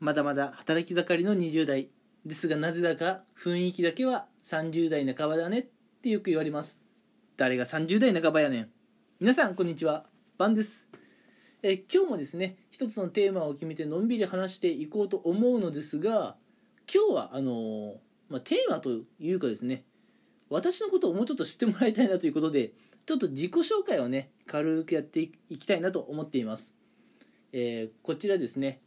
まだまだ働き盛りの20代ですがなぜだか雰囲気だけは30代半ばだねってよく言われます。誰が30代半ばやねん。皆さんこんにちは。バンです。え今日もですね一つのテーマを決めてのんびり話していこうと思うのですが今日はあのまあ、テーマというかですね私のことをもうちょっと知ってもらいたいなということでちょっと自己紹介をね軽くやっていきたいなと思っています、えー、こちらですね。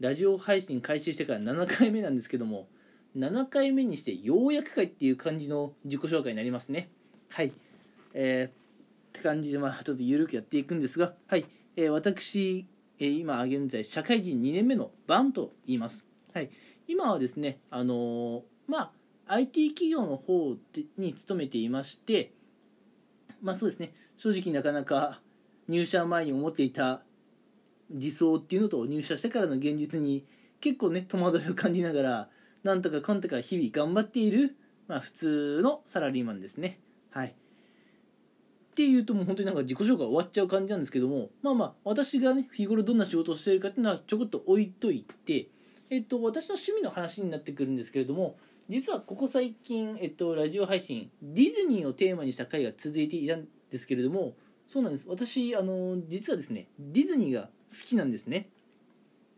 ラジオ配信開始してから7回目なんですけども7回目にしてようやくかいっていう感じの自己紹介になりますね。はい。えー、って感じでまあちょっと緩くやっていくんですがはい、えー、私、えー、今現在社会人2年目のバンと言います。はい。今はですねあの、まあ IT 企業の方に勤めていましてまあそうですね。正直なかなか入社前に思っていた理想っていうのと入社してからの現実に結構ね戸惑いを感じながらなんとかかんとか日々頑張っている、まあ、普通のサラリーマンですね。はい。っていうともう本当になんか自己紹介終わっちゃう感じなんですけどもまあまあ私がね日頃どんな仕事をしているかっていうのはちょこっと置いといてえっと私の趣味の話になってくるんですけれども実はここ最近、えっと、ラジオ配信ディズニーをテーマにした回が続いていたんですけれどもそうなんです。私あの実はですねディズニーがきなんですね。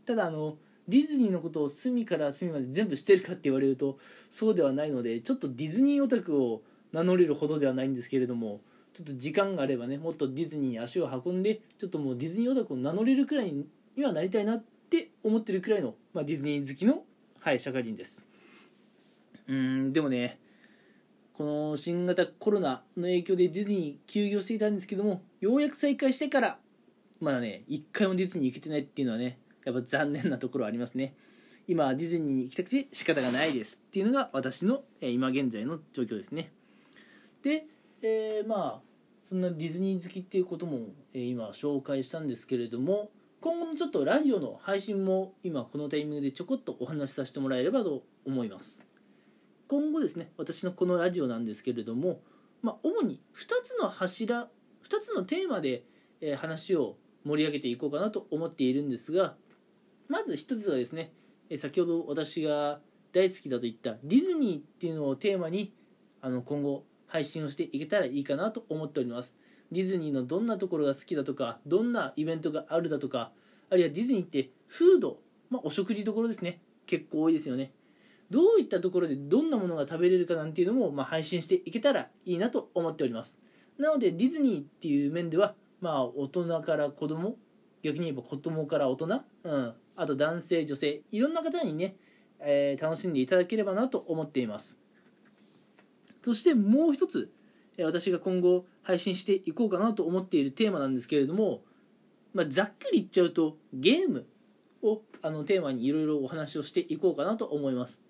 ただあのディズニーのことを隅から隅まで全部知ってるかって言われるとそうではないのでちょっとディズニーオタクを名乗れるほどではないんですけれどもちょっと時間があればねもっとディズニーに足を運んでちょっともうディズニーオタクを名乗れるくらいにはなりたいなって思ってるくらいの、まあ、ディズニー好きの、はい、社会人です。うんでもねこの新型コロナの影響でディズニー休業していたんですけどもようやく再開してからまだね一回もディズニー行けてないっていうのはねやっぱ残念なところありますね。今ディズニーに行きたくて仕方がないですっていうのが私の、え今現在の状況ですね。で、えー、まあそんなディズニー好きっていうことも、え今紹介したんですけれども今後のちょっとラジオの配信も今このタイミングでちょこっとお話しさせてもらえればと思います。今後ですね私のこのラジオなんですけれども、まあ、主に2つの柱2つのテーマで、え話を盛り上げていこうかなと思っているんですがまず1つはですね、先ほど私が大好きだと言ったディズニーっていうのをテーマにあの今後配信をしていけたらいいかなと思っております。ディズニーのどんなところが好きだとかどんなイベントがあるだとかあるいはディズニーってフード、まあ、お食事どころですね。結構多いですよね。どういったところでどんなものが食べれるかなんていうのも、まあ、配信していけたらいいなと思っております。なのでディズニーっていう面ではまあ大人から子供？逆に言えば子供から大人、うん、あと男性女性。いろんな方にね、えー、楽しんでいただければなと思っています。そしてもう一つ私が今後配信していこうかなと思っているテーマなんですけれども、まあ、ざっくり言っちゃうとゲーム？をあのテーマにいろいろお話をしていこうかなと思います。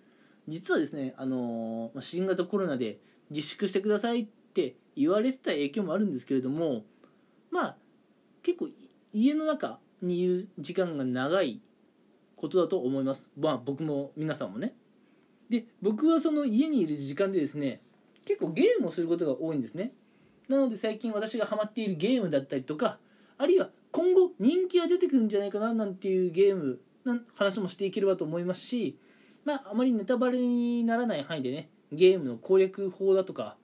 実はですね、あのー、新型コロナで自粛してくださいって言われてた影響もあるんですけれどもまあ結構家の中にいる時間が長いことだと思います。まあ僕も皆さんもね。で僕はその家にいる時間でですね結構ゲームをすることが多いんですね。なので最近私がハマっているゲームだったりとかあるいは今後人気が出てくるんじゃないかななんていうゲームの話もしていければと思いますしまあ、あまりネタバレにならない範囲でねゲームの攻略法だとか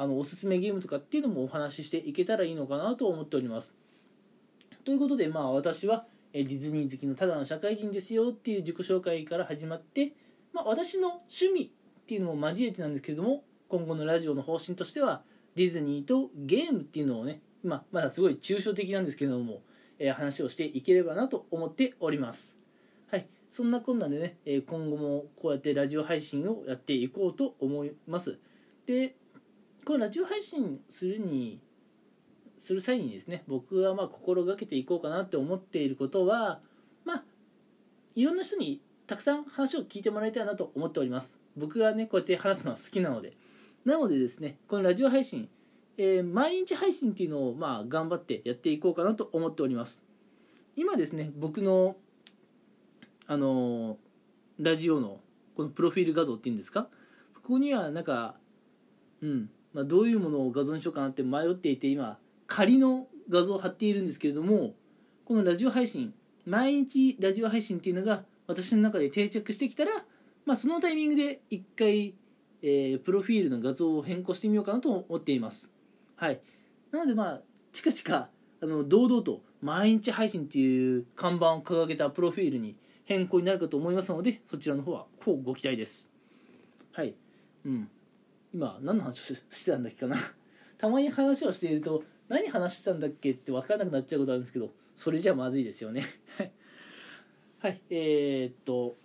あのおすすめゲームとかっていうのもお話ししていけたらいいのかなと思っております。ということでまあ私はディズニー好きのただの社会人ですよっていう自己紹介から始まって、まあ、私の趣味っていうのも交えてなんですけれども今後のラジオの方針としてはディズニーとゲームっていうのをね、まあ、まだすごい抽象的なんですけれども、えー、話をしていければなと思っております。はい。そんなこんなでね、え今後もこうやってラジオ配信をやっていこうと思います。でこのラジオ配信するにする際にですね僕がまあ心がけていこうかなって思っていることはまあいろんな人にたくさん話を聞いてもらいたいなと思っております。僕がねこうやって話すのは好きなので。なのでですねこのラジオ配信、えー、毎日配信っていうのをまあ頑張ってやっていこうかなと思っております。今ですね僕のあのラジオのこのプロフィール画像っていうんですか？そこにはなんかうんまあ、どういうものを画像にしようかなって迷っていて今仮の画像を貼っているんですけれどもこのラジオ配信毎日ラジオ配信っていうのが私の中で定着してきたら、まあ、そのタイミングで一回、えープロフィールの画像を変更してみようかなと思っています。はい。なのでまあ近々あの堂々と毎日配信っていう看板を掲げたプロフィールに変更になるかと思いますのでそちらの方はこうご期待です。はい。うん。今何の話をしてたんだっけかな？たまに話をしていると何話してたんだっけって分からなくなっちゃうことあるんですけどそれじゃまずいですよね。はい。えー、っと。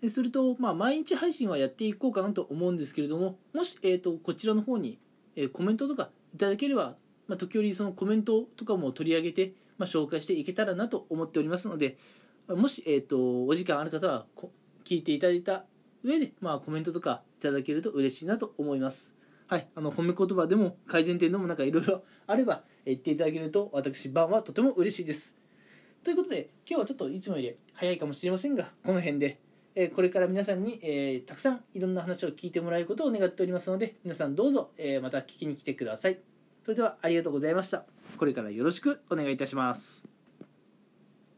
でそれと、まあ、毎日配信はやっていこうかなと思うんですけれどももし、えー、とこちらの方に、えーコメントとかいただければ、まあ、時折そのコメントとかも取り上げて、まあ、紹介していけたらなと思っておりますのでもし、えー、とお時間ある方は聞いていただいた上で、まあ、コメントとかいただけると嬉しいなと思います。はい、あの褒め言葉でも改善点でもなんかいろいろあれば言っていただけると私バンはとても嬉しいです。ということで今日はちょっといつもより早いかもしれませんがこの辺で、えーこれから皆さんに、えーたくさんいろんな話を聞いてもらえることを願っておりますので皆さんどうぞ、えーまた聞きに来てください。それではありがとうございました。これからよろしくお願いいたします。